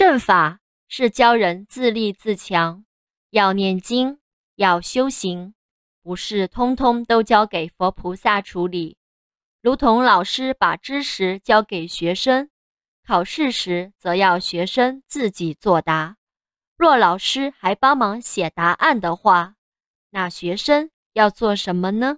正法是教人自立自强要念经要修行不是通通都交给佛菩萨处理。如同老师把知识交给学生考试时则要学生自己作答。若老师还帮忙写答案的话那学生要做什么呢？